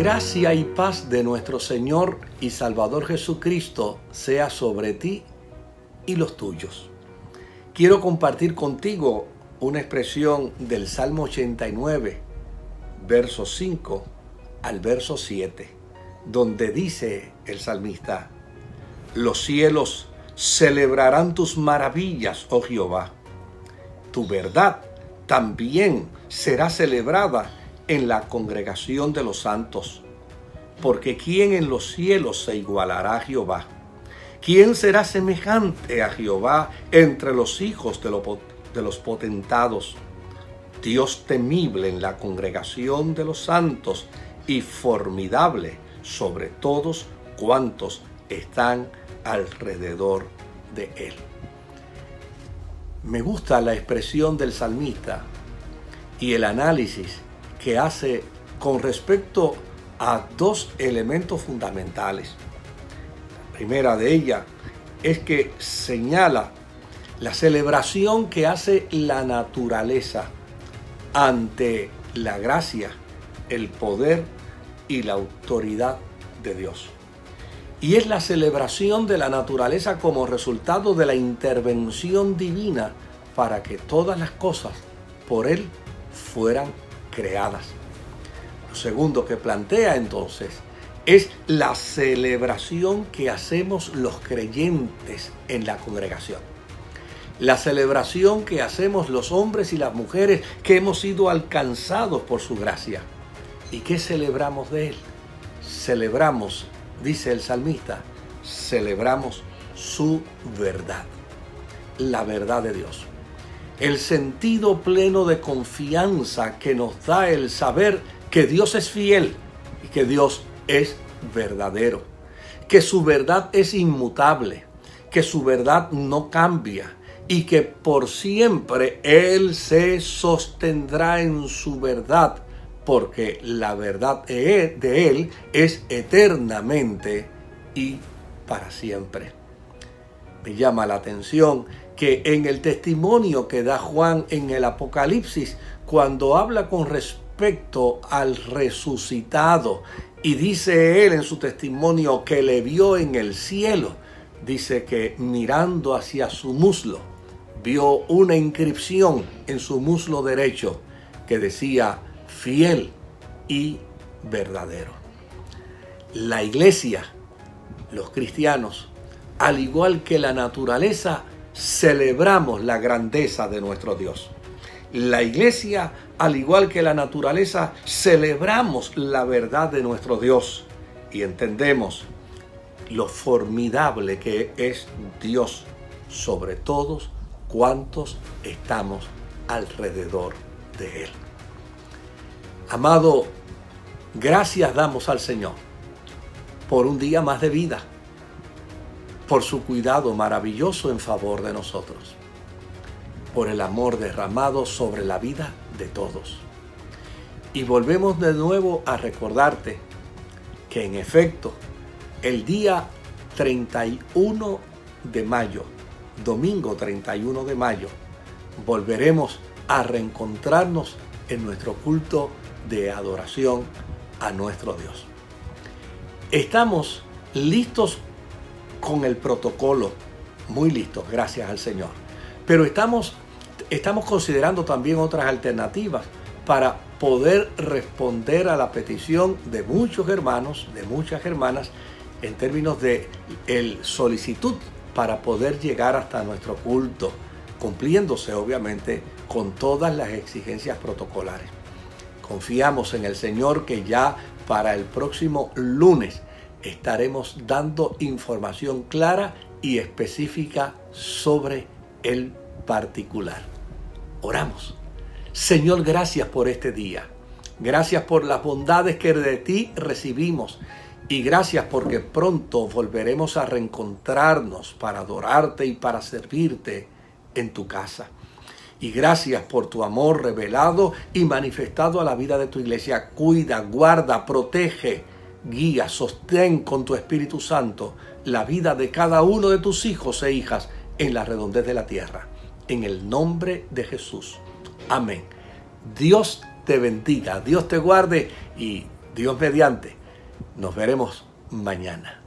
Gracia y paz de nuestro Señor y Salvador Jesucristo sea sobre ti y los tuyos. Quiero compartir contigo una expresión del Salmo 89, verso 5 al verso 7, donde dice el salmista, los cielos celebrarán tus maravillas, oh Jehová. Tu verdad también será celebrada en la congregación de los santos. Porque ¿quién en los cielos se igualará a Jehová? ¿Quién será semejante a Jehová entre los hijos de, los potentados? Dios temible en la congregación de los santos y formidable sobre todos cuantos están alrededor de él. Me gusta la expresión del salmista y el análisis que hace con respecto a dos elementos fundamentales. La primera de ellas es que señala la celebración que hace la naturaleza ante la gracia, el poder y la autoridad de Dios. Y es la celebración de la naturaleza como resultado de la intervención divina para que todas las cosas por Él fueran creadas. Lo segundo que plantea entonces es la celebración que hacemos los creyentes en la congregación. La celebración que hacemos los hombres y las mujeres que hemos sido alcanzados por su gracia. ¿Y qué celebramos de Él? Celebramos, dice el salmista, celebramos su verdad, la verdad de Dios el sentido pleno de confianza que nos da el saber que Dios es fiel y que Dios es verdadero, que su verdad es inmutable, que su verdad no cambia y que por siempre Él se sostendrá en su verdad, porque la verdad de Él es eternamente y para siempre. Me llama la atención que en el testimonio que da Juan en el Apocalipsis, cuando habla con respecto al resucitado y dice él en su testimonio que le vio en el cielo, dice que mirando hacia su muslo, vio una inscripción en su muslo derecho que decía fiel y verdadero. La iglesia, los cristianos, al igual que la naturaleza, celebramos la grandeza de nuestro Dios. La iglesia, al igual que la naturaleza, celebramos la verdad de nuestro Dios y entendemos lo formidable que es Dios sobre todos cuantos estamos alrededor de Él. Amado, gracias damos al Señor por un día más de vida por su cuidado maravilloso en favor de nosotros, por el amor derramado sobre la vida de todos. Y volvemos de nuevo a recordarte que en efecto el día 31 de mayo, domingo 31 de mayo, volveremos a reencontrarnos en nuestro culto de adoración a nuestro Dios. Estamos listos con el protocolo, muy listos, gracias al Señor. Pero estamos, estamos considerando también otras alternativas para poder responder a la petición de muchos hermanos, de muchas hermanas, en términos de el solicitud para poder llegar hasta nuestro culto, cumpliéndose obviamente con todas las exigencias protocolares. Confiamos en el Señor que ya para el próximo lunes estaremos dando información clara y específica sobre el particular. Oramos. Señor, gracias por este día. Gracias por las bondades que de ti recibimos. Y gracias porque pronto volveremos a reencontrarnos para adorarte y para servirte en tu casa. Y gracias por tu amor revelado y manifestado a la vida de tu iglesia. Cuida, guarda, protege guía, sostén con tu Espíritu Santo la vida de cada uno de tus hijos e hijas en la redondez de la tierra. En el nombre de Jesús. Amén. Dios te bendiga, Dios te guarde y Dios mediante, nos veremos mañana.